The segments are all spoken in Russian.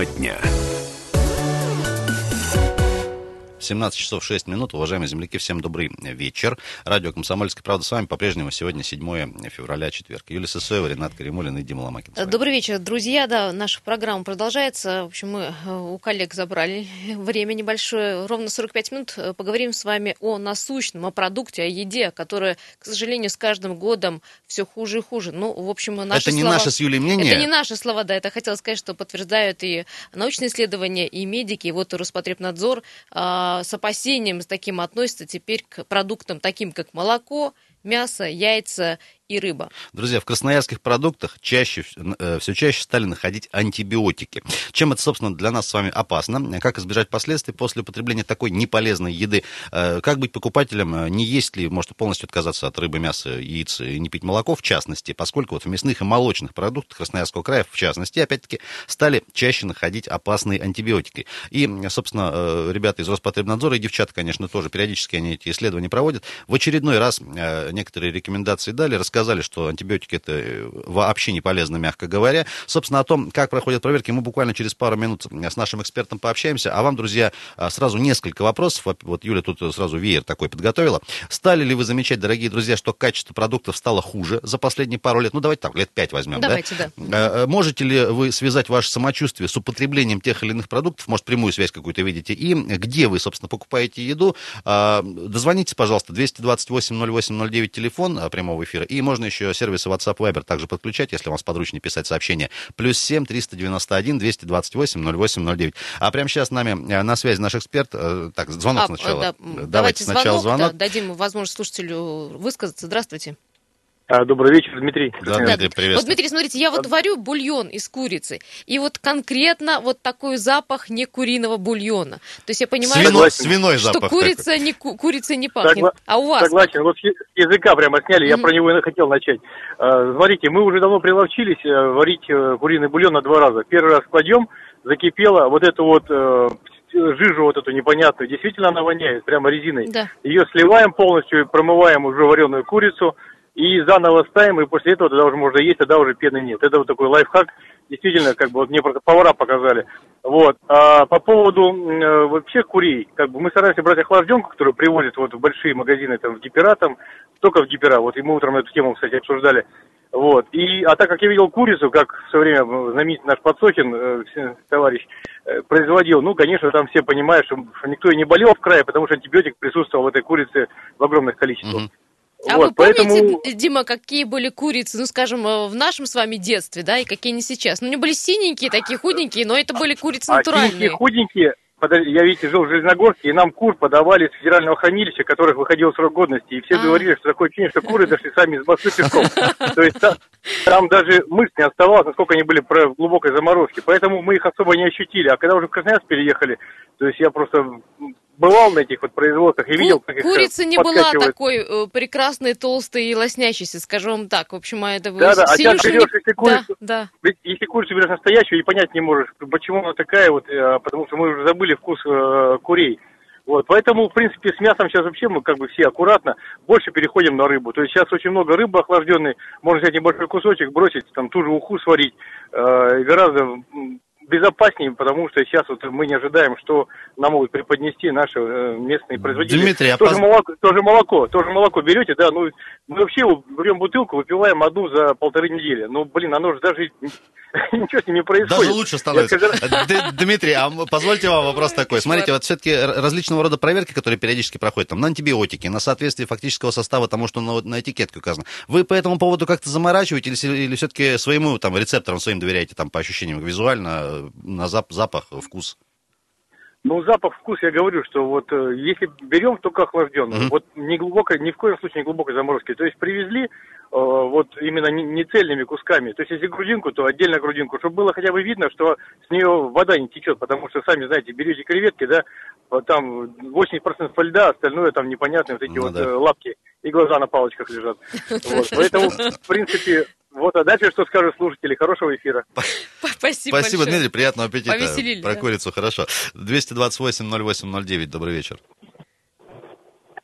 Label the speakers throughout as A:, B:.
A: Тема дня.
B: 17 часов 6 минут. Уважаемые земляки, всем добрый вечер. Радио «Комсомольская правда» с вами по-прежнему. Сегодня 7 февраля, четверг. Юлия Сысоева, Ренат Каримулин и Дима Ломакин.
C: Добрый вечер, друзья. Да, наша программа продолжается. В общем, мы э, у коллег забрали время небольшое. Ровно 45 минут э, поговорим с вами о насущном, о продукте, о еде, которая, к сожалению, с каждым годом все хуже и хуже. Ну, в общем, наши
B: Это не
C: слова...
B: наше с Юлей мнение?
C: Это не наши слова, да. Это хотела сказать, что подтверждают и научные исследования, и медики. И вот Роспотребнадзор а, с опасением с таким относится теперь к продуктам таким, как молоко, мясо, яйца и рыба.
B: Друзья, в красноярских продуктах чаще, э, все чаще стали находить антибиотики. Чем это, собственно, для нас с вами опасно? Как избежать последствий после употребления такой неполезной еды? Э, как быть покупателем? Э, не есть ли, может, полностью отказаться от рыбы, мяса, яиц и не пить молоко, в частности, поскольку вот в мясных и молочных продуктах Красноярского края, в частности, опять-таки, стали чаще находить опасные антибиотики. И, собственно, ребята из Роспотребнадзора и девчата, конечно, тоже периодически они эти исследования проводят. В очередной раз некоторые рекомендации дали, рассказали сказали, что антибиотики это э, вообще не полезно, мягко говоря. Собственно, о том, как проходят проверки, мы буквально через пару минут с нашим экспертом пообщаемся. А вам, друзья, а, сразу несколько вопросов. Вот Юля тут сразу веер такой подготовила. Стали ли вы замечать, дорогие друзья, что качество продуктов стало хуже за последние пару лет? Ну, давайте так, лет пять возьмем.
C: Давайте,
B: да? да. Можете ли вы связать ваше самочувствие с употреблением тех или иных продуктов? Может, прямую связь какую-то видите? И где вы, собственно, покупаете еду? А, дозвонитесь, пожалуйста, 228 08 09 телефон прямого эфира. И можно еще сервисы WhatsApp Viber также подключать, если вам сподручнее писать сообщение. Плюс 7 391 228 08 09. А прямо сейчас с нами э, на связи наш эксперт. Э, так, звонок а, сначала. Да,
C: давайте, давайте сначала звонок. звонок. Да, дадим возможность слушателю высказаться. Здравствуйте.
D: А, добрый вечер, Дмитрий.
B: Да, Дмитрий, привет.
C: Вот, Дмитрий, смотрите, я вот варю бульон из курицы, и вот конкретно вот такой запах не куриного бульона. То есть я понимаю,
B: Свино, свиной
C: что
B: запах
C: курица не, курица не пахнет. Согла...
D: А у вас? Согласен, вот языка прямо сняли, mm-hmm. я про него и хотел начать. А, смотрите, мы уже давно приловчились э, варить э, куриный бульон на два раза. Первый раз кладем, закипело, вот это вот э, жижу вот эту непонятную, действительно она воняет, прямо резиной. Да. Ее сливаем полностью, промываем уже вареную курицу, и заново ставим, и после этого тогда уже можно есть, тогда уже пены нет. Это вот такой лайфхак, действительно, как бы вот мне повара показали. Вот. А по поводу э, вообще курей, как бы мы стараемся брать охлажденку, которую привозят вот в большие магазины, там, в гипера, там, только в гипера, вот, и мы утром эту тему, кстати, обсуждали. Вот. И, а так как я видел курицу, как в свое время знаменитый наш Подсохин, э, товарищ, э, производил, ну, конечно, там все понимают, что, что никто и не болел в крае, потому что антибиотик присутствовал в этой курице в огромных количествах. Mm-hmm.
C: А вот, вы помните, поэтому... Дима, какие были курицы, ну, скажем, э, в нашем с вами детстве, да, и какие они сейчас? Ну, они были синенькие, такие худенькие, но это были курицы натуральные. А
D: синенькие, худенькие, я, видите, жил в Железногорске, и нам кур подавали из федерального хранилища, которых выходил срок годности, и все а. говорили, что такое ощущение, что куры дошли сами из Москвы пешком. То есть там даже мысль не оставалось, насколько они были в глубокой заморозке, поэтому мы их особо не ощутили. А когда уже в Красноярск переехали, то есть я просто бывал на этих вот производствах и видел, как
C: Курица не была такой э, прекрасной, толстой и лоснящейся, скажем вам так. В общем, а это
D: Да, да, а сейчас берешь, если курицу, да, да. если курицу берешь настоящую и понять не можешь, почему она такая вот, э, потому что мы уже забыли вкус э, курей. Вот, поэтому, в принципе, с мясом сейчас вообще мы как бы все аккуратно больше переходим на рыбу. То есть сейчас очень много рыбы охлажденной, можно взять небольшой кусочек, бросить, там ту же уху сварить, э, гораздо безопаснее, потому что сейчас вот мы не ожидаем, что нам могут преподнести наши э, местные производители.
B: Дмитрий, а
D: тоже, поз... молоко, тоже молоко, тоже молоко берете, да, ну мы вообще берем бутылку, выпиваем одну за полторы недели. Ну, блин, оно же даже ничего с ним не происходит.
B: Даже лучше становится. Дмитрий, а позвольте вам вопрос такой. Смотрите, вот все-таки различного рода проверки, которые периодически проходят, там, на антибиотики, на соответствие фактического состава тому, что на, на этикетке указано. Вы по этому поводу как-то заморачиваете или, или все-таки своему там рецепторам своим доверяете, там, по ощущениям визуально, на зап запах, вкус?
D: Ну, запах, вкус, я говорю, что вот э, если берем только охлажденную, uh-huh. вот не глубокой, ни в коем случае не глубокой заморозки. То есть привезли э, вот именно не, не цельными кусками. То есть если грудинку, то отдельно грудинку, чтобы было хотя бы видно, что с нее вода не течет, потому что, сами знаете, берете креветки, да, там 80% льда, остальное там непонятные вот эти ну, вот да. Э, лапки и глаза на палочках лежат. Вот. Поэтому, в принципе, вот, а дальше что скажут слушатели? Хорошего эфира.
C: Спасибо
B: Спасибо, Дмитрий, приятного аппетита.
C: Повеселили.
B: Про курицу, хорошо. 228-08-09, добрый вечер.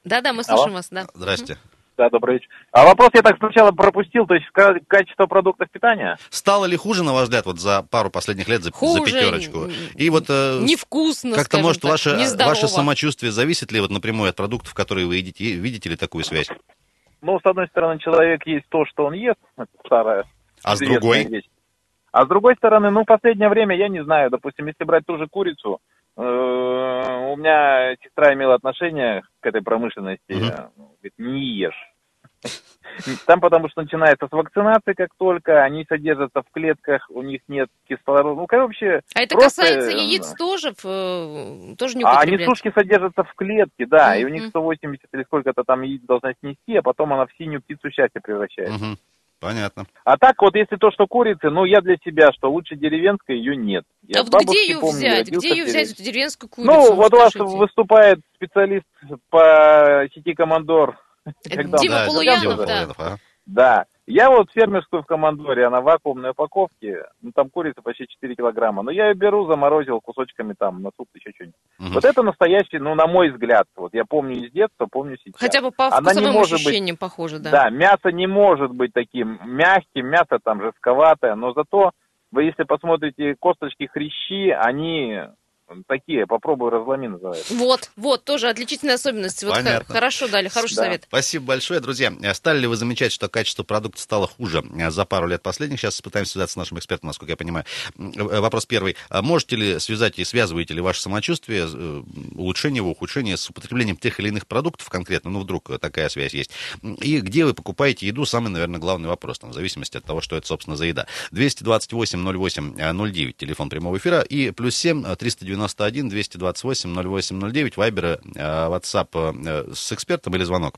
C: Да-да, мы слушаем вас, да.
B: Здрасте.
A: Да, добрый вечер. А вопрос я так сначала пропустил, то есть качество продуктов питания?
B: Стало ли хуже, на ваш взгляд, вот за пару последних лет, за,
C: хуже,
B: за пятерочку? И вот...
C: Э, невкусно,
B: Как-то, может,
C: так,
B: ваше, ваше самочувствие зависит ли вот напрямую от продуктов, которые вы едите? Видите ли такую связь?
A: Ну, с одной стороны, человек есть то, что он ест, это старая.
B: А с другой?
A: Вещь. А с другой стороны, ну, в последнее время, я не знаю, допустим, если брать ту же курицу, э, у меня сестра имела отношение к этой промышленности, угу. говорит, не ешь. Там потому что начинается с вакцинации, как только они содержатся в клетках, у них нет кислорода. Ну, как вообще...
C: А это просто... касается яиц тоже? Тоже не А
A: они сушки содержатся в клетке, да, mm-hmm. и у них 180 или сколько-то там яиц должна снести, а потом она в синюю птицу счастья превращается. Mm-hmm.
B: Понятно.
A: А так вот, если то, что курицы, ну, я для себя, что лучше деревенской ее нет.
C: Я а вот где ее помню, взять? Где ее взять, эту деревенскую курицу?
A: Ну, вот у вас выступает специалист по сети Командор.
C: Дима Полуянов, да.
A: Да. Я вот фермерскую в командоре, она в вакуумной упаковке, ну там курица почти 4 килограмма, но я ее беру, заморозил кусочками там на суп, еще что-нибудь. Угу. Вот это настоящий, ну на мой взгляд, вот я помню из детства, помню сейчас.
C: Хотя бы по она вкусовым ощущениям быть, похоже, да.
A: Да, мясо не может быть таким мягким, мясо там жестковатое, но зато вы если посмотрите косточки хрящи, они такие, попробую разломи называется.
C: Вот, вот, тоже отличительная особенность. Вот
B: Понятно.
C: хорошо дали, хороший да. совет.
B: Спасибо большое, друзья. Стали ли вы замечать, что качество продукта стало хуже за пару лет последних? Сейчас пытаемся связаться с нашим экспертом, насколько я понимаю. Э, вопрос первый. А можете ли связать и связываете ли ваше самочувствие, э, улучшение его, ухудшение с употреблением тех или иных продуктов конкретно? Ну, вдруг такая связь есть. И где вы покупаете еду? Самый, наверное, главный вопрос, там, в зависимости от того, что это, собственно, за еда. 228 08 09, телефон прямого эфира, и плюс 7 390 91 228 0809, Вайбер, WhatsApp э, с экспертом или звонок?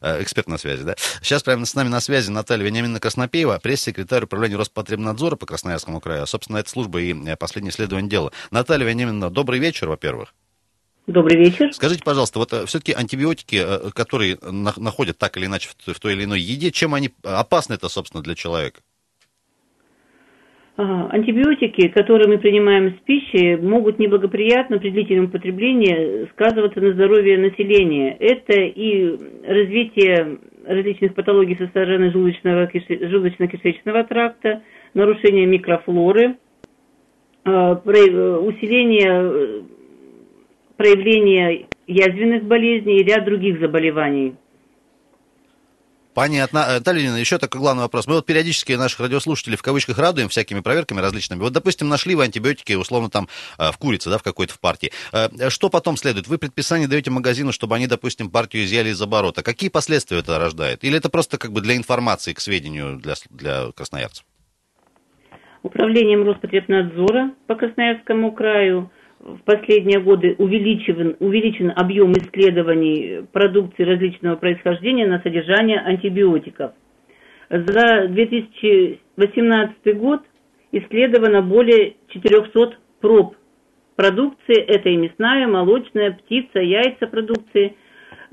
B: Э, эксперт на связи, да? Сейчас прямо с нами на связи Наталья Вениаминовна Краснопеева, пресс-секретарь управления Роспотребнадзора по Красноярскому краю. Собственно, это служба и э, последнее исследование дела. Наталья Вениаминовна, добрый вечер, во-первых.
E: Добрый вечер.
B: Скажите, пожалуйста, вот все-таки антибиотики, которые находят так или иначе в той или иной еде, чем они опасны это, собственно, для человека?
E: Антибиотики, которые мы принимаем с пищей, могут неблагоприятно при длительном употреблении сказываться на здоровье населения. Это и развитие различных патологий со стороны желудочно-кишечного тракта, нарушение микрофлоры, а, усиление э, проявления язвенных болезней и ряд других заболеваний.
B: Понятно. Э, Талина, еще такой главный вопрос. Мы вот периодически наших радиослушателей в кавычках радуем всякими проверками различными. Вот, допустим, нашли вы антибиотики, условно, там, э, в курице, да, в какой-то в партии. Э, что потом следует? Вы предписание даете магазину, чтобы они, допустим, партию изъяли из оборота. Какие последствия это рождает? Или это просто как бы для информации, к сведению для, для красноярцев?
E: Управлением Роспотребнадзора по Красноярскому краю в последние годы увеличен, увеличен объем исследований продукции различного происхождения на содержание антибиотиков. За 2018 год исследовано более 400 проб продукции, это и мясная, молочная, птица, яйца продукции,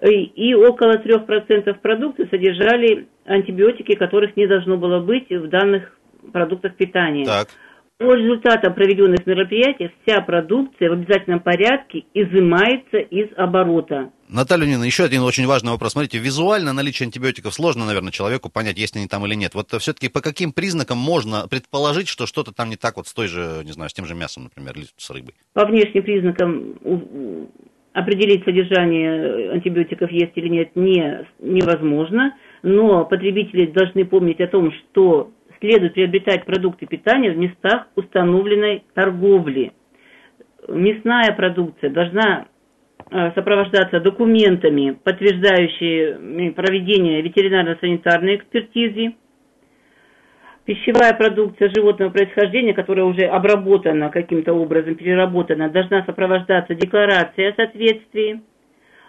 E: и около 3% продукции содержали антибиотики, которых не должно было быть в данных продуктах питания.
B: Так.
E: По результатам проведенных мероприятий вся продукция в обязательном порядке изымается из оборота.
B: Наталья Нина, еще один очень важный вопрос. Смотрите, визуально наличие антибиотиков сложно, наверное, человеку понять, есть они там или нет. Вот все-таки по каким признакам можно предположить, что что-то там не так вот с той же, не знаю, с тем же мясом, например, или с рыбой?
E: По внешним признакам определить содержание антибиотиков есть или нет не, невозможно, но потребители должны помнить о том, что следует приобретать продукты питания в местах установленной торговли. Мясная продукция должна э, сопровождаться документами, подтверждающими проведение ветеринарно-санитарной экспертизы. Пищевая продукция животного происхождения, которая уже обработана каким-то образом, переработана, должна сопровождаться декларацией о соответствии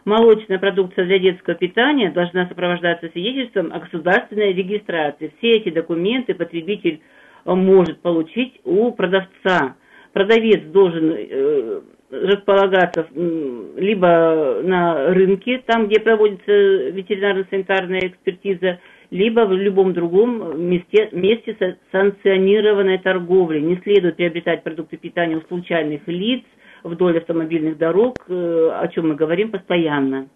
E: молочная продукция для детского питания должна сопровождаться свидетельством о государственной регистрации. Все эти документы потребитель э, может получить у продавца. Продавец должен э, располагаться либо на рынке, там, где проводится ветеринарно-санитарная экспертиза, либо в любом другом месте, месте санкционированной торговли. Не следует приобретать продукты питания у случайных лиц, вдоль автомобильных дорог, э, о чем мы говорим постоянно.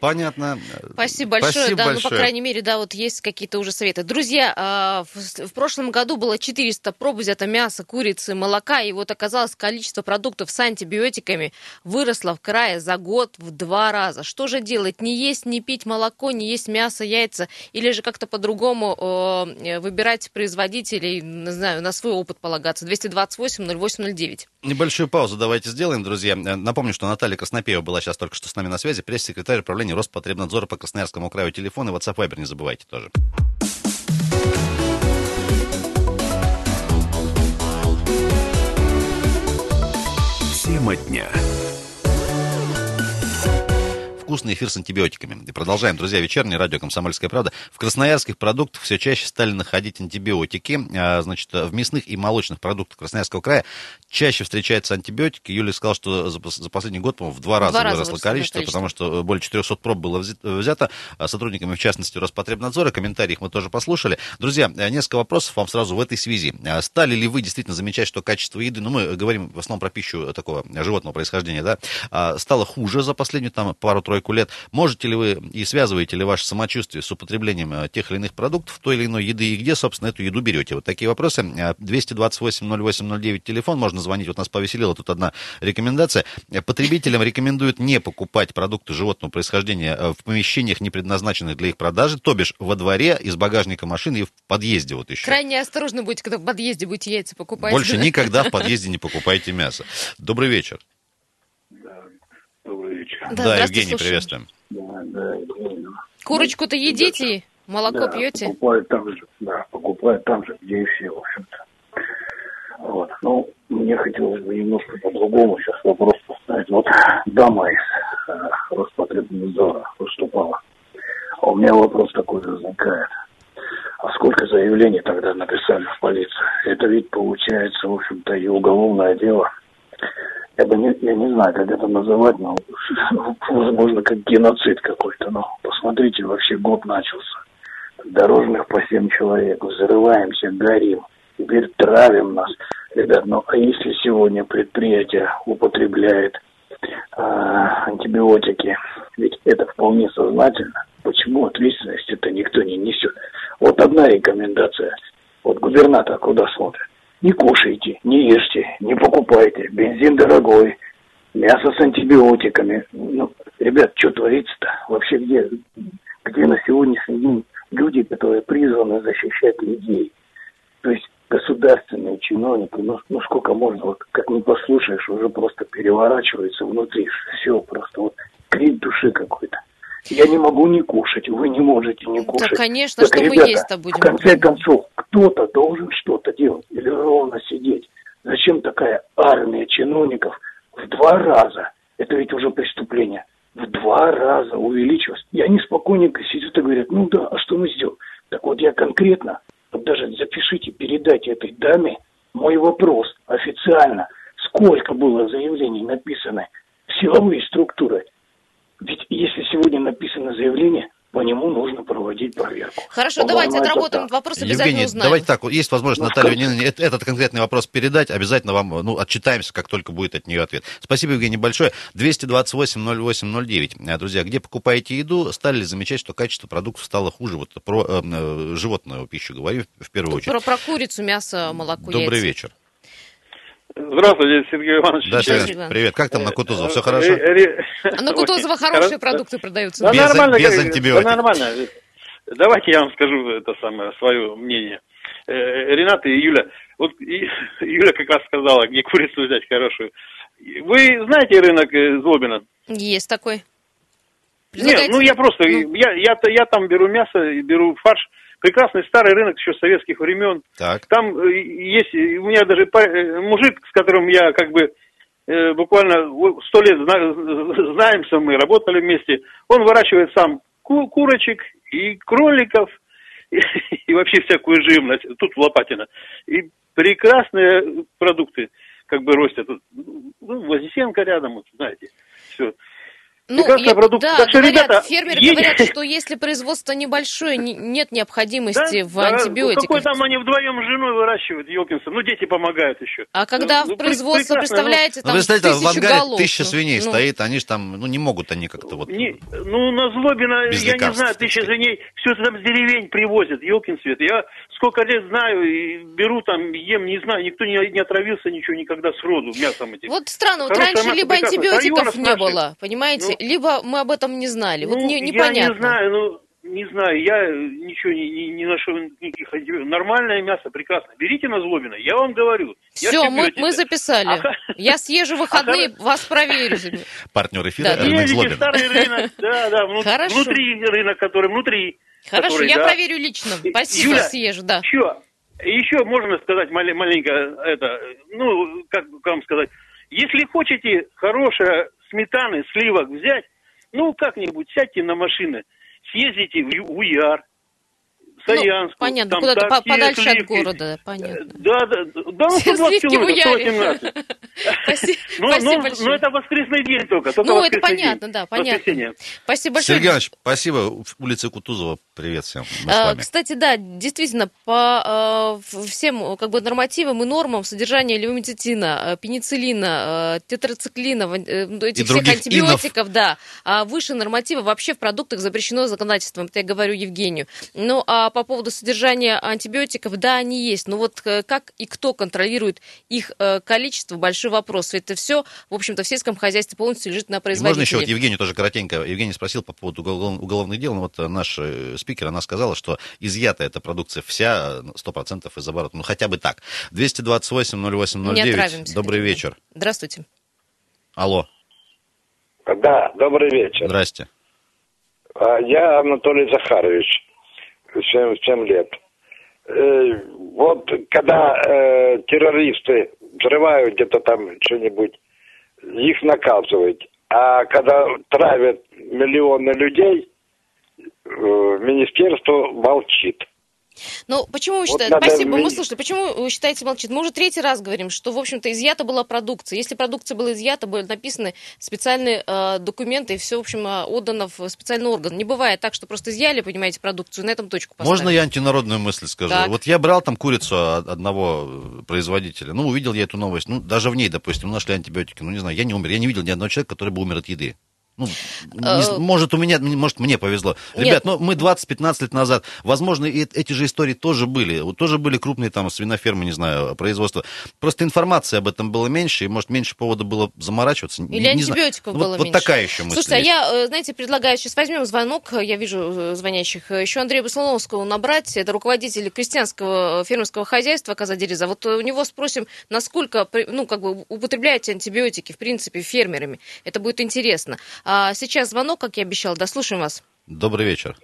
B: Понятно.
C: Спасибо большое.
B: Спасибо
C: да,
B: большое.
C: ну, по крайней мере, да, вот есть какие-то уже советы. Друзья, а, в, в прошлом году было 400 проб взято мяса, курицы, молока, и вот оказалось, количество продуктов с антибиотиками выросло в крае за год в два раза. Что же делать? Не есть, не пить молоко, не есть мясо, яйца, или же как-то по-другому э, выбирать производителей, не знаю, на свой опыт полагаться? 228-08-09.
B: Небольшую паузу давайте сделаем, друзья. Напомню, что Наталья Краснопева была сейчас только что с нами на связи, пресс-секретарь управления Роспотребнадзора по Красноярскому краю. Телефон и WhatsApp Viber не забывайте тоже.
F: Тема дня.
B: Вкусный эфир с антибиотиками. И продолжаем, друзья, вечерний радио «Комсомольская правда». В красноярских продуктах все чаще стали находить антибиотики. А, Значит, в мясных и молочных продуктах Красноярского края чаще встречаются антибиотики. Юлия сказала, что за, пос- за последний год, по-моему, в два раза
C: два раза
B: выросло
C: выросло
B: количество,
C: количество.
B: потому что более 400 проб было взя- взято а, сотрудниками, в частности, Роспотребнадзора. Комментарии их мы тоже послушали. Друзья, э, несколько вопросов вам сразу в этой связи. А, Стали ли вы действительно замечать, что качество еды, ну, мы говорим в основном про пищу такого животного происхождения, да, а, стало хуже за последнюю там пару-тройку лет? Можете ли вы и связываете ли ваше самочувствие с употреблением э, тех или иных продуктов, той или иной еды, и где, собственно, эту еду берете? Вот такие вопросы. А, 228-08-09 телефон, можно звонить. Вот нас повеселила тут одна рекомендация. Э, Потребителям рекомендуют не покупать продукты животного происхождения э, в помещениях, не предназначенных для их продажи, то бишь во дворе, из багажника машины и в подъезде вот еще.
C: Крайне осторожно будете, когда в подъезде будете яйца покупать.
B: Больше никогда в подъезде не покупайте мясо. Добрый вечер.
G: Добрый вечер.
C: Да,
B: Да, Евгений,
C: слушаем.
B: приветствуем.
G: Да, да, Евгений.
C: Курочку-то едите, молоко
G: Да,
C: пьете?
G: Покупаю там же, да, покупаю там же, где и все, в общем-то. Вот. Ну, мне хотелось бы немножко по-другому сейчас вопрос поставить. Вот дама из э, Роспотребнадзора выступала. А у меня вопрос такой возникает. А сколько заявлений тогда написали в полицию? Это ведь получается, в общем-то, и уголовное дело. Я бы не, я не знаю, как это называть, но возможно, как геноцид какой-то. Но посмотрите, вообще год начался. Дорожных по семь человек, взрываемся, горим. Теперь травим нас. Ребят, ну а если сегодня предприятие употребляет а, антибиотики, ведь это вполне сознательно, почему ответственность это никто не несет? Вот одна рекомендация. Вот губернатор куда смотрит? Не кушайте, не ешьте, не покупайте. Бензин дорогой, мясо с антибиотиками. Ну, ребят, что творится-то? Вообще где, где на сегодняшний день люди, которые призваны защищать людей? То есть государственные чиновники, ну, ну сколько можно, вот как не послушаешь, уже просто переворачивается внутри. Все просто вот крик души какой-то. Я не могу не кушать, вы не можете не кушать.
C: Да, конечно,
G: Так,
C: что мы
G: ребята,
C: есть-то будем.
G: В конце концов, кто-то должен что-то делать или ровно сидеть. Зачем такая армия чиновников в два раза? Это ведь уже преступление. В два раза увеличилось. И они спокойненько сидят и говорят, ну да, а что мы сделаем? Так вот я конкретно, вот даже запишите, передайте этой даме мой вопрос официально. Сколько было заявлений написано в силовые структуры? Ведь если сегодня написано заявление, по нему нужно проводить проверку.
C: Хорошо,
G: По-моему,
C: давайте отработаем
G: так.
C: вопрос, обязательно
B: Евгений,
C: узнаем.
B: давайте так, вот есть возможность
G: Ну?
B: Нинине э- этот конкретный вопрос передать, обязательно вам, ну, отчитаемся, как только будет от нее ответ. Спасибо, Евгений, большое. 228-08-09. Э, Друзья, где покупаете еду, стали ли замечать, что качество продуктов стало хуже? Вот про э, э, животную пищу говорю в первую очередь.
C: Про, про курицу, мясо, молоко,
B: Добрый
C: яйца.
B: вечер.
D: Здравствуйте, Сергей Иванович.
B: Да,
C: Сергей Иванович.
B: привет. Как там на Кутузова? Все
D: Э,
B: хорошо?
D: э,
C: А на Кутузова хорошие
D: хоро-
C: продукты продаются.
D: Да
B: Без-
D: нормально,
B: без антибиотиков.
D: Да нормально. Давайте я вам скажу это самое, свое мнение. Э, Рената и Юля, вот и- Юля как раз сказала, где курицу взять хорошую. Вы знаете рынок э, Злобина?
C: Есть такой.
D: Нет, ну я просто,
C: Ну.
D: я, я, я там беру мясо, и беру фарш. Прекрасный старый рынок еще советских времен.
B: Так.
D: Там э, есть, и у меня даже э, мужик, с которым я как бы э, буквально сто лет зна- знаемся мы, работали вместе, он выращивает сам ку- курочек и кроликов, и, и вообще всякую живность, тут в Лопатино. И прекрасные продукты как бы растят. Ну, Вознесенко рядом, вот, знаете, все.
C: Ну, я-
H: продукция.
C: да,
H: так что,
C: говорят,
H: ребята,
C: фермеры
H: едь-
C: говорят, что если производство небольшое, не- нет необходимости
H: Да?
C: в антибиотиках.
H: Какой там они вдвоем с женой выращивают, Елкинсон? Ну, дети помогают еще.
C: А когда
H: Ну,
C: в производство, представляете,
B: Ну,
C: там
B: представляете, в
C: тысячу
B: ангаре
C: голов.
B: тысяча
C: ну,
B: свиней
C: ну.
B: стоит, они же там, ну, не могут они как-то вот...
H: Не, ну, на Злобина, я не знаю, тысяча
B: сказать.
H: свиней, все это там с деревень привозят, елкин свет. Я сколько лет знаю, и беру там, ем, не знаю, никто не, не отравился ничего никогда с роду мясом этим.
C: Вот странно, вот раньше либо антибиотиков
H: Районов
C: не
H: наших.
C: было, понимаете,
H: Ну,
C: либо мы об этом не знали. Вот
H: Ну,
C: не,
H: Я
C: непонятно.
H: не знаю, ну, не знаю, я ничего не, не, не нашел никаких антибиотиков. Нормальное мясо, прекрасно. Берите на Злобина, я вам говорю. Я
C: Все, мы, мы записали.
H: А-
C: Я съезжу в выходные, вас проверю.
B: Партнер эфира
C: Да.
B: Рынок Злобина.
H: старый рынок, да, да, вну-
C: Хорошо.
H: внутри рынок, который внутри.
C: Хорошо,
H: который,
C: я
H: да.
C: проверю лично. Спасибо,
H: Юля,
C: съезжу, да.
H: Еще, еще можно сказать мале- маленько, это, ну, как бы вам сказать, если хотите хорошее сметаны, сливок взять, ну, как-нибудь сядьте на машины, съездите в УЯР, Саянск.
C: Ну, понятно,
H: там
C: куда-то по- подальше от города, понятно.
H: Да, да, да, да, ну, 120
C: Сливки в
H: километров,
C: Уяре.
H: 118.
C: Спасибо,
H: Ну,
C: спасибо
H: ну,
C: большое.
H: ну, это воскресный день только. только
C: Ну, это понятно, да, понятно. Спасибо большое.
B: Сергей Иванович, спасибо. Улица Кутузова, привет всем.
C: А. Кстати, да, действительно, по э, в- всем как бы нормативам и нормам содержания левомицетина, э, пенициллина, э, тетрациклина, э, ну, этих всех
B: других
C: антибиотиков, да, а выше норматива вообще в продуктах запрещено законодательством, это я говорю Евгению. Ну, а по поводу содержания антибиотиков, да, они есть, но вот э, как и кто контролирует их э, количество, большой вопрос. Это все, в общем-то, в сельском хозяйстве полностью лежит на
B: И
C: производителе.
B: Можно еще вот Евгению тоже коротенько. Евгений спросил по поводу уголов- уголовных дел. Ну, вот наш спикер, она сказала, что изъята эта продукция вся, э, 100% из оборота. Ну, хотя бы так. 228-08-09.
C: Не отравимся.
B: Добрый вечер.
C: Здравствуйте.
B: Алло,
I: Да, добрый вечер.
B: здрасте.
I: А, Я Анатолий Захарович, 77 лет. Э, Вот когда э, террористы взрывают где-то там что-нибудь, их наказывают. А когда травят миллионы людей, э, министерство молчит.
C: Ну, почему вы
I: Вот
C: считаете?
I: надо
C: Спасибо, мы слушали. Почему вы считаете молчит? Мы уже третий раз говорим, что, в общем-то, изъята была продукция. Если продукция была изъята, были написаны специальные э, документы, и все, в общем, э, отдано в специальный орган. Не бывает так, что просто изъяли, понимаете, продукцию, на этом точку поставили.
B: Можно я антинародную мысль скажу?
C: Так.
B: Вот я брал там курицу одного э, производителя. Ну, увидел я эту новость. Ну, даже в ней, допустим, нашли антибиотики. Ну, не знаю, я не умер. Я не видел ни одного человека, который бы умер от еды. Ну, не
C: Э,
B: может, у меня, может, мне повезло.
C: Нет.
B: Ребят, ну, мы 20-15 лет назад, возможно, и эти же истории тоже были. Вот тоже были крупные там свинофермы, не знаю, производства. Просто информации об этом было меньше, и, может, меньше повода было заморачиваться. Не-
C: Или
B: не
C: антибиотиков
B: Ну,
C: было
B: вот, вот
C: меньше.
B: такая еще мысль
C: Слушайте, а
B: есть.
C: я, э, знаете, предлагаю, сейчас возьмем звонок, я вижу э, звонящих, еще Андрея Баслановского набрать, это руководитель крестьянского э, фермерского хозяйства Казадереза. Вот э, у него спросим, насколько, ну, как бы, употребляете антибиотики, в принципе, фермерами. Это будет интересно. А сейчас звонок, как я обещал, да, слушаем вас.
B: Добрый вечер.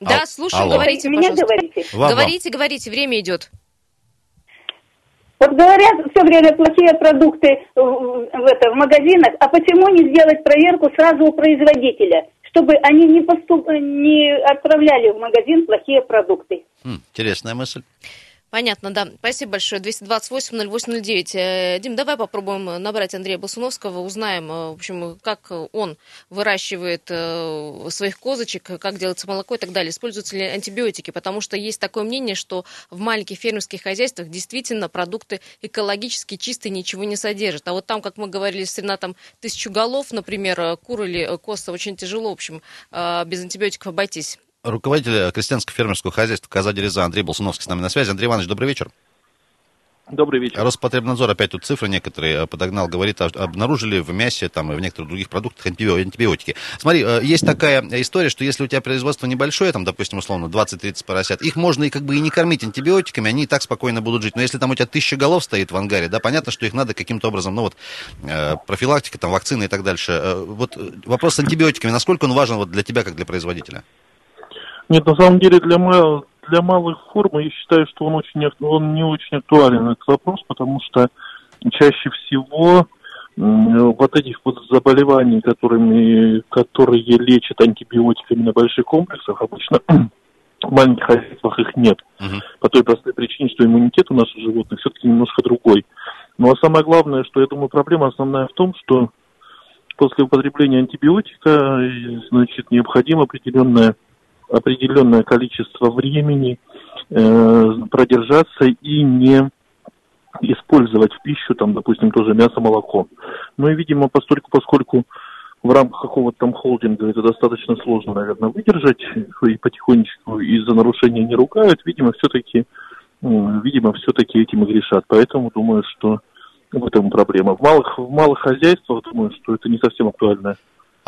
C: Да,
B: Ал-
C: слушаем,
B: алло.
C: говорите,
J: Меня
C: пожалуйста.
J: говорите.
B: Вам, вам.
C: говорите, говорите, время идет.
J: Вот говорят все время плохие продукты в, в это, в магазинах, а почему не сделать проверку сразу у производителя, чтобы они не, поступ... не отправляли в магазин плохие продукты?
B: М, интересная мысль.
C: Понятно, да. Спасибо большое. 228-08-09. Э, Дим, давай попробуем набрать Андрея Басуновского, узнаем, э, в общем, как он выращивает э, своих козочек, как делается молоко и так далее. Используются ли антибиотики? Потому что есть такое мнение, что в маленьких фермерских хозяйствах действительно продукты экологически чистые, ничего не содержат. А вот там, как мы говорили, с Ренатом, тысячу голов, например, кур или коз, очень тяжело, в общем, без антибиотиков обойтись.
B: Руководитель крестьянско-фермерского хозяйства Каза Дереза Андрей Болсуновский с нами на связи. Андрей Иванович, добрый вечер.
A: Добрый вечер.
B: Роспотребнадзор опять тут цифры некоторые э, подогнал, говорит, а- обнаружили в мясе там, и в некоторых других продуктах антибио- антибиотики. Смотри, э, есть такая история, что если у тебя производство небольшое, там, допустим, условно, 20-30 поросят, их можно и как бы и не кормить антибиотиками, они и так спокойно будут жить. Но если там у тебя тысяча голов стоит в ангаре, да, понятно, что их надо каким-то образом, ну вот, э, профилактика, там, вакцины и так дальше. Вот вопрос с антибиотиками, насколько он важен вот для тебя, как для производителя?
K: Нет, на самом деле для, мал- для малых форм я считаю, что он, очень, он не очень актуален, этот вопрос, потому что чаще всего вот этих вот заболеваний, которыми, которые лечат антибиотиками на больших комплексах, обычно в маленьких хозяйствах их нет.
B: Мгм.
K: По той простой причине, что иммунитет у наших животных все-таки немножко другой. Ну а самое главное, что я думаю, проблема основная в том, что после употребления антибиотика, значит, необходимо определенное, определенное количество времени э, продержаться и не использовать в пищу, там, допустим, тоже мясо, молоко. Ну и, видимо, поскольку, поскольку в рамках какого-то там холдинга это достаточно сложно, наверное, выдержать, и потихонечку из-за нарушения не ругают, видимо, все-таки, видимо, все-таки этим и грешат. Поэтому думаю, что в этом проблема. В малых, в малых хозяйствах, думаю, что это не совсем актуальная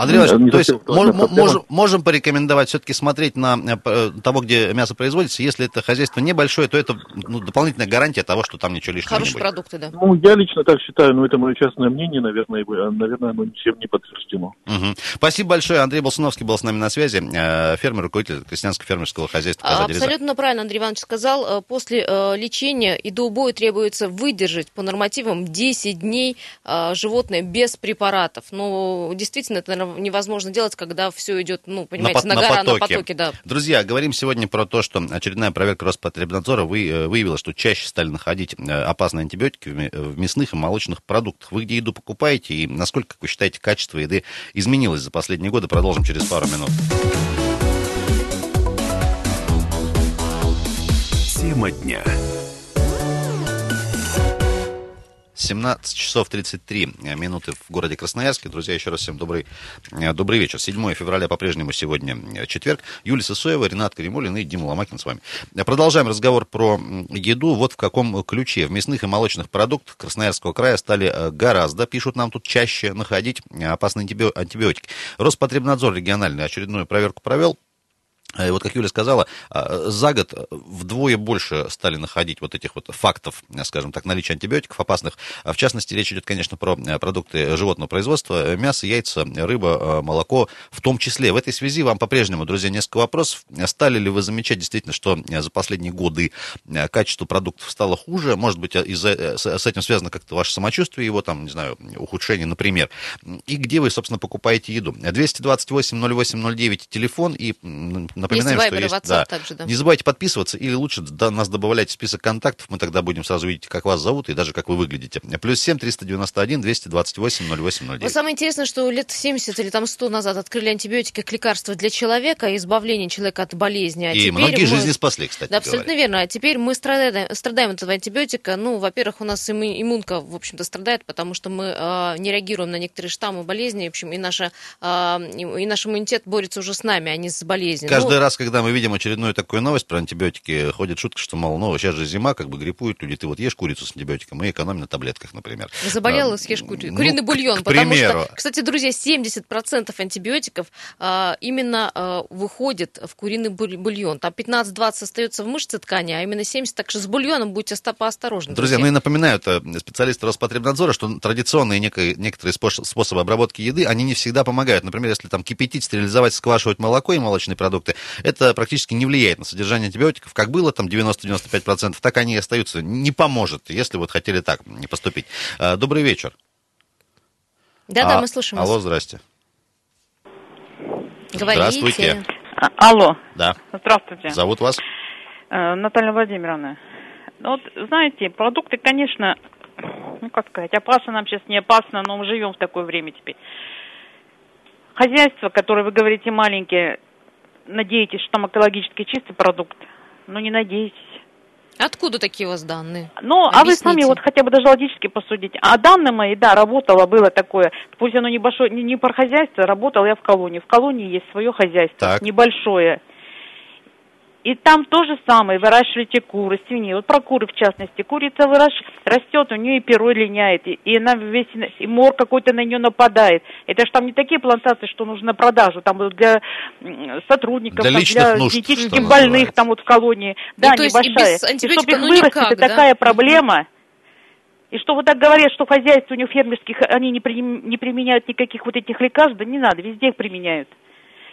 B: Андрей Иванович, то есть мож, можем, можем порекомендовать все-таки смотреть на э, того, где мясо производится. Если это хозяйство небольшое, то это ну, дополнительная гарантия того, что там ничего лишнего
C: Хорошие
B: не будет.
C: продукты, да.
K: Ну, я лично так считаю, но это мое частное мнение, наверное, наверное, оно ничем не подтверждено.
B: Угу. Спасибо большое. Андрей Болсуновский был с нами на связи, э, фермер, руководитель крестьянского фермерского хозяйства.
C: Абсолютно правильно Андрей Иванович сказал. Э, после лечения и до убоя требуется выдержать по нормативам 10 дней животное без препаратов. Но ну, действительно, это невозможно делать когда все идет, ну, понимаете, на, на, гора, на потоке. Да.
B: Друзья, говорим сегодня про то, что очередная проверка Роспотребнадзора вы, э, выявила, что чаще стали находить э, опасные антибиотики в мясных и молочных продуктах. Вы где еду покупаете и насколько, как вы считаете, качество еды изменилось за последние годы? Продолжим через пару минут.
F: Тема дня.
B: 17 часов 33 минуты в городе Красноярске. Друзья, еще раз всем добрый, э, добрый вечер. 7 февраля по-прежнему сегодня э, четверг. Юлия Сысоева, Ренат Каримулин и Дима Ломакин с вами. Продолжаем разговор про еду. Вот в каком ключе. В мясных и молочных продуктах Красноярского края стали э, гораздо, пишут нам тут, чаще находить опасные антибиотики. Роспотребнадзор региональный очередную проверку провел. И вот, как Юля сказала, а, за год вдвое больше стали находить вот этих вот фактов, скажем так, наличия антибиотиков опасных. В частности, речь идет, конечно, про продукты животного производства, мясо, яйца, рыба, молоко в том числе. В этой связи вам по-прежнему, друзья, несколько вопросов. Стали ли вы замечать действительно, что за последние годы качество продуктов стало хуже? Может быть, из-за, с этим связано как-то ваше самочувствие, его там, не знаю, ухудшение, например. И где вы, собственно, покупаете еду? 228 08 09 телефон и Напоминаем, есть Viber, что есть, да. также, да. Не забывайте подписываться или лучше до нас добавлять в список контактов. Мы тогда будем сразу видеть, как вас зовут и даже как вы выглядите. Плюс семь триста девяносто один двести двадцать восемь ноль восемь ноль девять.
C: Самое интересное, что лет 70 или там 100 назад открыли антибиотики как лекарство для человека, избавление человека от болезни. А
B: и многие мы... жизни спасли, кстати
C: Да, абсолютно говоря. верно. А теперь мы страдаем, страдаем от этого антибиотика. Ну, во-первых, у нас иммунка, в общем-то, страдает, потому что мы э, не реагируем на некоторые штаммы болезни. В общем, и, наша, э, и наш иммунитет борется уже с нами, а не с болезнью.
B: Каждый ну, раз, когда мы видим очередную такую новость про антибиотики. Ходит шутка, что, мол, ну, сейчас же зима, как бы гриппуют люди. Ты вот ешь курицу с антибиотиком и экономим на таблетках, например.
C: Заболела, а, съешь кури... ну, куриный бульон. К потому примеру. что, кстати, друзья, 70% антибиотиков а, именно а, выходит в куриный бульон. Там 15-20 остается в мышце ткани, а именно 70. Так что с бульоном будьте поосторожны.
B: Друзья, друзья. ну и напоминаю, специалисты Роспотребнадзора, что традиционные некие, некоторые способы обработки еды, они не всегда помогают. Например, если там кипятить, стерилизовать, сквашивать молоко и молочные продукты, это практически не влияет на содержание антибиотиков. Как было там 90-95%, так они и остаются. Не поможет, если вот хотели так не поступить. А, добрый вечер.
C: Да-да, а, мы слушаем
B: Алло, здрасте.
C: Говорите.
B: Здравствуйте.
L: А, алло.
B: Да.
L: Здравствуйте.
B: Зовут вас?
L: Э, Наталья Владимировна. Ну, вот, знаете, продукты, конечно, ну, как сказать, опасно нам сейчас, не опасно, но мы живем в такое время теперь. Хозяйство, которое вы говорите маленькие, надеетесь, что там экологически чистый продукт, но не надейтесь.
C: Откуда такие у вас данные?
L: Ну, Объясните. а вы сами вот хотя бы даже логически посудите. А данные мои, да, работало, было такое, пусть оно небольшое, не, не про хозяйство, работал я в колонии. В колонии есть свое хозяйство, так. небольшое. И там то же самое, выращиваете куры, свиньи. Вот про куры в частности. Курица выращ... растет, у нее и перо линяет, и, и она весь, и мор какой-то на нее нападает. Это же там не такие плантации, что нужно на продажу, там для сотрудников,
B: для,
L: там,
B: для
L: нужд, диетически больных там вот в колонии. Да, ну, небольшая. И, и чтобы их ну, вырастить, никак, да? такая проблема. И что вот так говорят, что хозяйство у них фермерских, они не, при, не применяют никаких вот этих лекарств, да не надо, везде их применяют.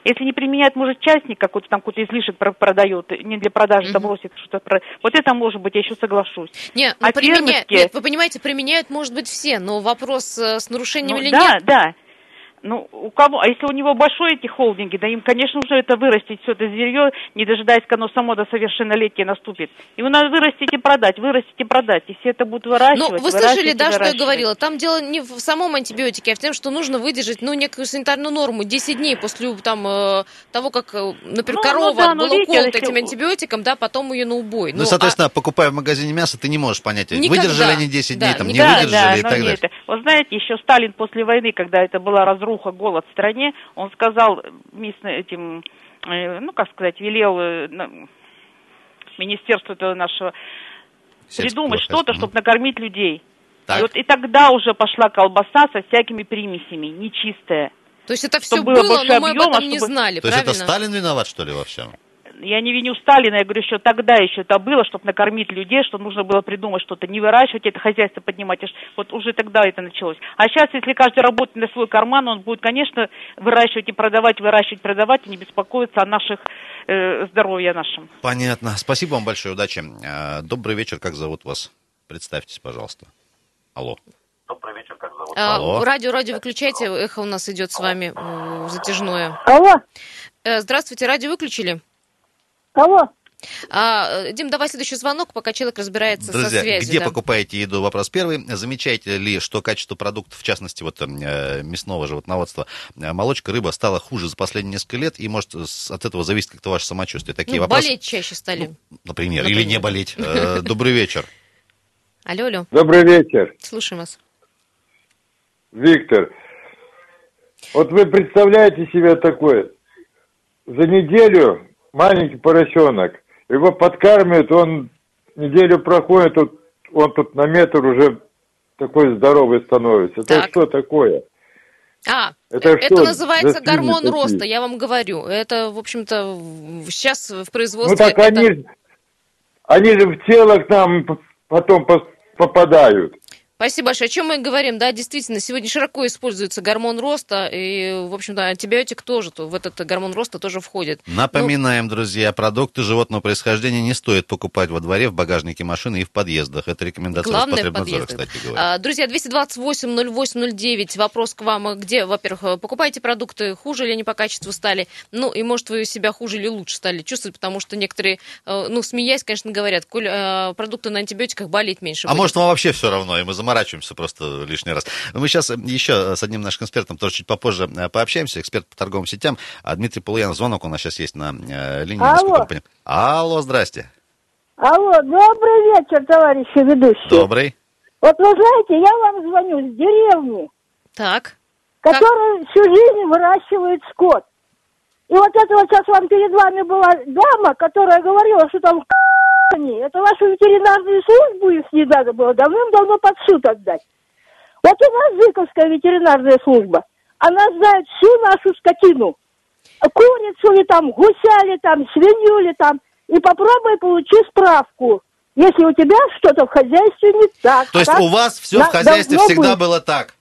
L: Если не применяет, может, частник какой-то там какой-то излишек продает, не для продажи, там бросит что-то. Про... Вот это, может быть, я еще соглашусь.
C: Нет, ну, а применяют, нет, вы понимаете, применяют, может быть, все, но вопрос э, с нарушением
L: ну,
C: или
L: да,
C: нет?
L: Да, да. Ну, у кого, а если у него большой эти холдинги, да им, конечно, уже это вырастить, все это зверье, не дожидаясь, когда оно само до совершеннолетия наступит. Ему надо вырастить и продать, вырастить и продать, и все это будут выращивать.
C: Ну, вы слышали, да, что я говорила? Там дело не в самом антибиотике, а в том, что нужно выдержать, ну, некую санитарную норму 10 дней после там, э, того, как, э, например, ну, корова ну, да, была видите, уколота если... этим антибиотиком, да, потом ее на убой.
B: Ну, ну соответственно, а... покупая в магазине мясо, ты не можешь понять, Никогда. выдержали они 10 дней, да, там, не
L: да,
B: выдержали
L: да,
B: и так далее.
L: Это. Вот знаете, еще Сталин после войны, когда это была разруха, голод в стране, он сказал этим, э, ну, как сказать, велел э, министерству этого нашего придумать что-то, чтобы накормить людей. Так. И вот и тогда уже пошла колбаса со всякими примесями, нечистая.
C: То есть это все было, было но мы объема, об этом не чтобы... знали,
B: То
C: правильно?
B: есть это Сталин виноват, что ли, во всем?
L: Я не виню Сталина, я говорю, что тогда еще это было, чтобы накормить людей, что нужно было придумать что-то, не выращивать это хозяйство, поднимать. Вот уже тогда это началось. А сейчас, если каждый работает на свой карман, он будет, конечно, выращивать и продавать, выращивать, продавать, и не беспокоиться о наших э, здоровье нашем.
B: Понятно. Спасибо вам большое, удачи. Э, добрый вечер, как зовут вас? Представьтесь, пожалуйста. Алло.
M: Добрый вечер, как зовут?
C: А, Алло. Радио, радио выключайте, эхо у нас идет с вами затяжное.
J: Алло.
C: Э, здравствуйте, радио выключили?
J: Кого?
C: А, Дим, давай следующий звонок, пока человек разбирается
B: Друзья,
C: со связью.
B: где
C: да.
B: покупаете еду? Вопрос первый. Замечаете ли, что качество продуктов, в частности, вот э, мясного животноводства, э, молочка, рыба стала хуже за последние несколько лет, и может от этого зависит как-то ваше самочувствие? Такие
C: ну,
B: вопросы.
C: болеть чаще стали.
B: Ну, например, например, или не болеть. Э, добрый вечер.
C: Алло, алло.
N: Добрый вечер.
C: Слушаем вас.
N: Виктор, вот вы представляете себе такое, за неделю маленький поросенок. Его подкармливают, он неделю проходит, он, он тут на метр уже такой здоровый становится. Так. Это что такое?
C: А, это, это что называется гормон такие? роста, я вам говорю. Это, в общем-то, сейчас в производстве...
N: Ну так
C: это...
N: они, они же в тело к нам потом попадают.
C: Спасибо большое. О чем мы говорим? Да, действительно, сегодня широко используется гормон роста, и, в общем-то, антибиотик тоже в этот гормон роста тоже входит.
B: Напоминаем, ну, друзья, продукты животного происхождения не стоит покупать во дворе, в багажнике машины и в подъездах. Это рекомендация
C: Главное, Роспотребнадзора, кстати говоря. А, друзья, 228-08-09, вопрос к вам. Где, во-первых, покупаете продукты, хуже или они по качеству стали? Ну, и, может, вы себя хуже или лучше стали чувствовать, потому что некоторые, э, ну, смеясь, конечно, говорят, коль э, продукты на антибиотиках болеть меньше
B: А будет. может, вам вообще все равно, и мы заморачиваемся просто лишний раз. Мы сейчас еще с одним нашим экспертом тоже чуть попозже э, пообщаемся, эксперт по торговым сетям. А Дмитрий Полуянов, звонок у нас сейчас есть на э, линии.
J: Алло.
B: Алло, здрасте.
J: Алло, добрый вечер, товарищи ведущие.
B: Добрый.
J: Вот вы знаете, я вам звоню с деревни.
C: Так.
J: Которая как? всю жизнь выращивает скот. И вот это вот сейчас вам перед вами была дама, которая говорила, что там они, это вашу ветеринарную службу их не надо было давным-давно под суд отдать. Вот у нас Зыковская ветеринарная служба, она знает всю нашу скотину. Курицу ли там, гуся ли там, свинью ли там. И попробуй получи справку, если у тебя что-то в хозяйстве не так.
B: То есть у вас все в хозяйстве всегда быть. было так?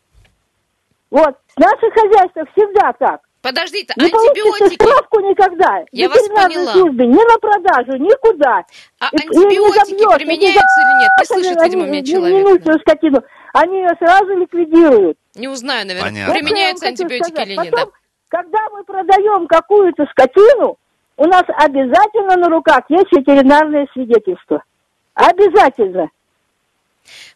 J: Вот, в наших хозяйствах всегда так.
C: Подождите, не антибиотики...
J: справку никогда.
C: Я вас поняла.
J: Службе, ни на продажу, никуда.
C: А и, антибиотики и забьешь, применяются или нет? Не слышит, видимо, меня человек.
J: Не, скотину. Они ее сразу ликвидируют.
C: Не узнаю, наверное, Понятно. применяются антибиотики сказать. или нет.
J: Потом, да. когда мы продаем какую-то скотину, у нас обязательно на руках есть ветеринарное свидетельство. Обязательно.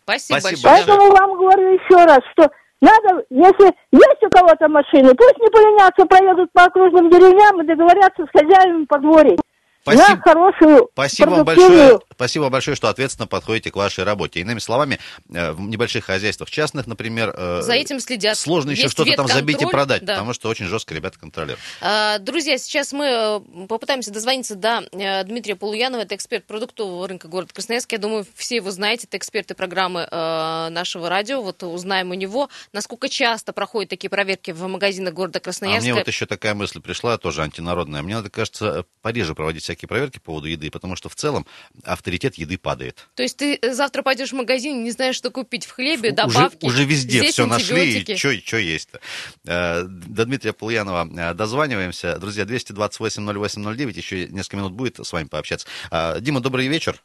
C: Спасибо, Спасибо большое.
J: Поэтому вам говорю еще раз, что надо, если есть у кого-то машины, пусть не поленятся, проедут по окружным деревням и договорятся с хозяевами подворий.
B: Спасибо,
J: на хорошую
B: спасибо вам большое, спасибо большое, что ответственно подходите к вашей работе. Иными словами, э, в небольших хозяйствах частных, например,
C: э, за этим следят.
B: Сложно еще что-то там забить и продать, да. потому что очень жестко ребята контролируют.
C: А, друзья, сейчас мы э, попытаемся дозвониться до Дмитрия Полуянова, это эксперт продуктового рынка города Красноярск. Я думаю, все его знаете, это эксперты программы нашего радио. Вот узнаем у него, насколько часто проходят такие проверки в магазинах города Красноярска.
B: А мне вот еще такая мысль пришла, тоже антинародная. Мне надо, кажется, пореже проводить всякие проверки по поводу еды, потому что в целом авторитет еды падает.
C: То есть ты завтра пойдешь в магазин не знаешь, что купить в хлебе, добавки.
B: Уже, уже везде Здесь все нашли, и что есть-то. Э, до Дмитрия Полуянова э, дозваниваемся. Друзья, 228-08-09, еще несколько минут будет с вами пообщаться. Э, Дима, добрый вечер.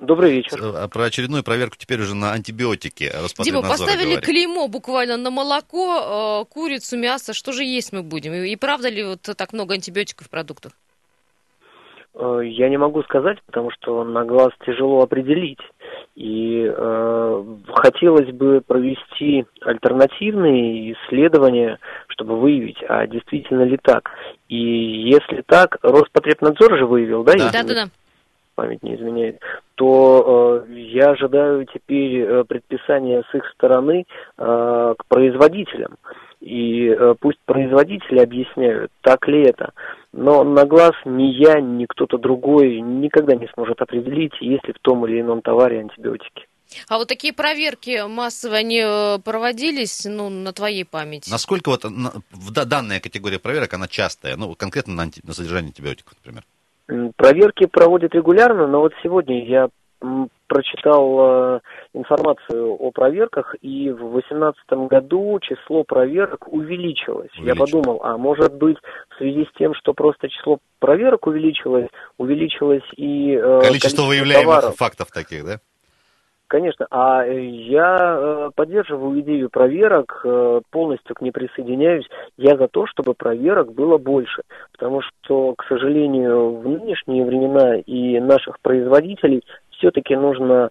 M: Добрый вечер.
B: Про очередную проверку теперь уже на антибиотики.
C: Дима, поставили говорит. клеймо буквально на молоко, э, курицу, мясо. Что же есть мы будем? И правда ли вот так много антибиотиков в продуктах?
M: Э, я не могу сказать, потому что на глаз тяжело определить. И э, хотелось бы провести альтернативные исследования, чтобы выявить, а действительно ли так. И если так, Роспотребнадзор же выявил, да?
C: Да, да, да.
M: Память не изменяет. То э, я ожидаю теперь э, предписания с их стороны э, к производителям. И э, пусть производители объясняют, так ли это. Но на глаз ни я, ни кто-то другой никогда не сможет определить, есть ли в том или ином товаре антибиотики.
C: А вот такие проверки массовые, они э, проводились, ну, на твоей памяти?
B: Насколько вот в данная категория проверок, она частая, ну, конкретно на, анти, на содержание антибиотиков, например?
M: Проверки проводят регулярно, но вот сегодня я прочитал э, информацию о проверках, и в 2018 году число проверок увеличилось. увеличилось. Я подумал, а может быть в связи с тем, что просто число проверок увеличилось, увеличилось и
B: э, количество, количество выявляемых товаров. фактов таких, да?
M: Конечно, а я э, поддерживаю идею проверок, э, полностью к ней присоединяюсь. Я за то, чтобы проверок было больше, потому что, к сожалению, в нынешние времена и наших производителей все-таки нужно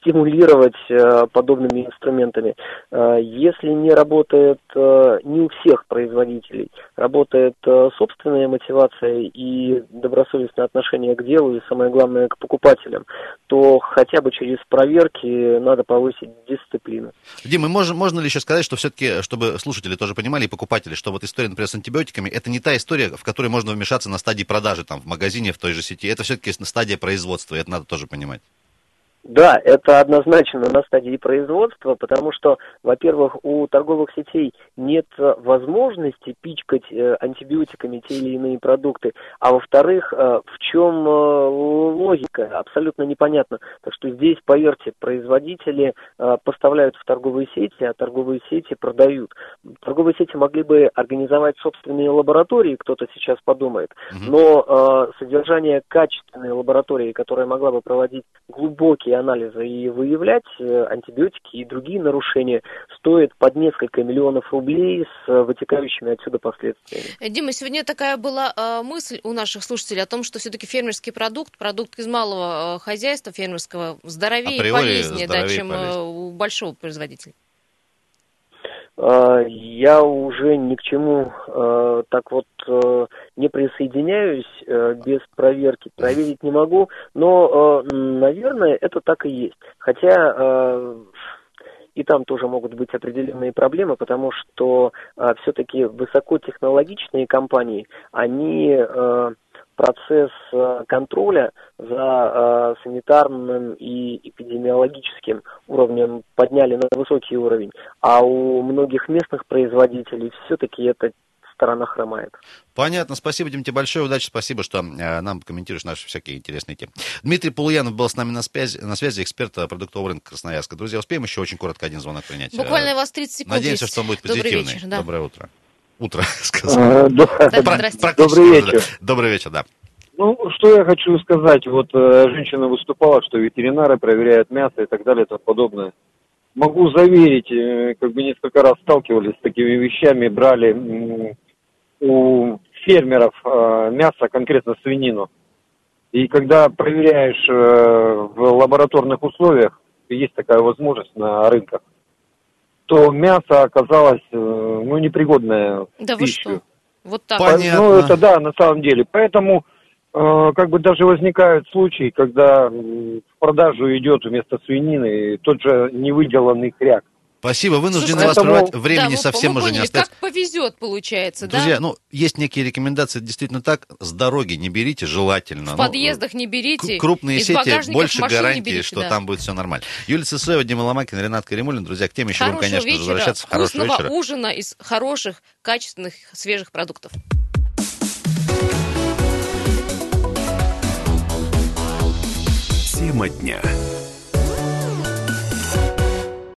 M: стимулировать э, подобными инструментами. Э, если не работает э, не у всех производителей, работает собственная мотивация и добросовестное отношение к делу, и самое главное к покупателям, то хотя бы через проверки надо повысить дисциплину.
B: Дима, можно, можно ли еще сказать, что все-таки, чтобы слушатели тоже понимали, и покупатели, что вот история, например, с антибиотиками, это не та история, в которой можно вмешаться на стадии продажи, там, в магазине, в той же сети, это все-таки стадия производства, и это надо тоже понимать понимать.
M: Да, это однозначно на стадии производства, потому что, во-первых, у торговых сетей нет возможности пичкать э, антибиотиками те или иные продукты, а во-вторых, э, в чем э, логика, абсолютно непонятно. Так что здесь, поверьте, производители поставляют в торговые сети, а торговые сети продают. Торговые сети могли бы организовать собственные лаборатории, кто-то сейчас подумает, но содержание качественной лаборатории, которая могла бы проводить глубокие анализа и выявлять э, антибиотики и другие нарушения стоит под несколько миллионов рублей с э, вытекающими отсюда последствиями.
C: Э, Дима, сегодня такая была мысль у наших слушателей о том, что все-таки фермерский продукт, продукт из малого хозяйства фермерского, здоровее и полезнее, да, чем полезнее. у большого производителя.
M: А, я уже ни к чему э, так вот э, не присоединяюсь э, без проверки. Проверить не могу, но, наверное, это так и есть. Хотя и там тоже могут быть определенные проблемы, потому что все-таки высокотехнологичные компании, они процесс э, контроля за э, санитарным и эпидемиологическим уровнем подняли на высокий уровень, а у многих местных производителей все-таки эта сторона хромает.
B: Понятно. Спасибо, Дим, тебе большое. Удачи. Спасибо, что э, нам комментируешь наши всякие интересные темы. Дмитрий Полуянов был с нами на связи, на связи эксперт продуктового рынка Красноярска. Друзья, успеем еще очень коротко один звонок принять?
C: Буквально у вас 30 секунд
B: Надеемся,
C: есть.
B: что он будет позитивный. Добрый вечер, да. Доброе утро утро,
O: сказал. Добрый вечер.
B: Добрый вечер, да.
O: Ну, что я хочу сказать. Вот э, женщина выступала, что ветеринары проверяют мясо и так далее и тому подобное. Могу заверить, э, как бы несколько раз сталкивались с такими вещами, брали э, у фермеров э, мясо, конкретно свинину. И когда проверяешь э, в лабораторных условиях, есть такая возможность на рынках, то мясо оказалось, э, ну, непригодное
C: да в пищу. Вы что? Вот так.
O: Понятно. Ну, это да, на самом деле. Поэтому э, как бы даже возникают случаи, когда в продажу идет вместо свинины тот же невыделанный хряк.
B: Спасибо, вынуждены вас прервать. Времени да, совсем уже не остается.
C: Как повезет, получается,
B: Друзья,
C: да?
B: ну, есть некие рекомендации, действительно так. С дороги не берите, желательно.
C: В ну, подъездах не берите.
B: Крупные сети, больше гарантии, берите, что да. там будет все нормально. Юлия Цесоева, Дима Ломакин, Ренат Каримулин. Друзья, к теме еще будем, конечно вечера, возвращаться.
C: Хорошего вечера. ужина из хороших, качественных, свежих продуктов.
F: Тема дня.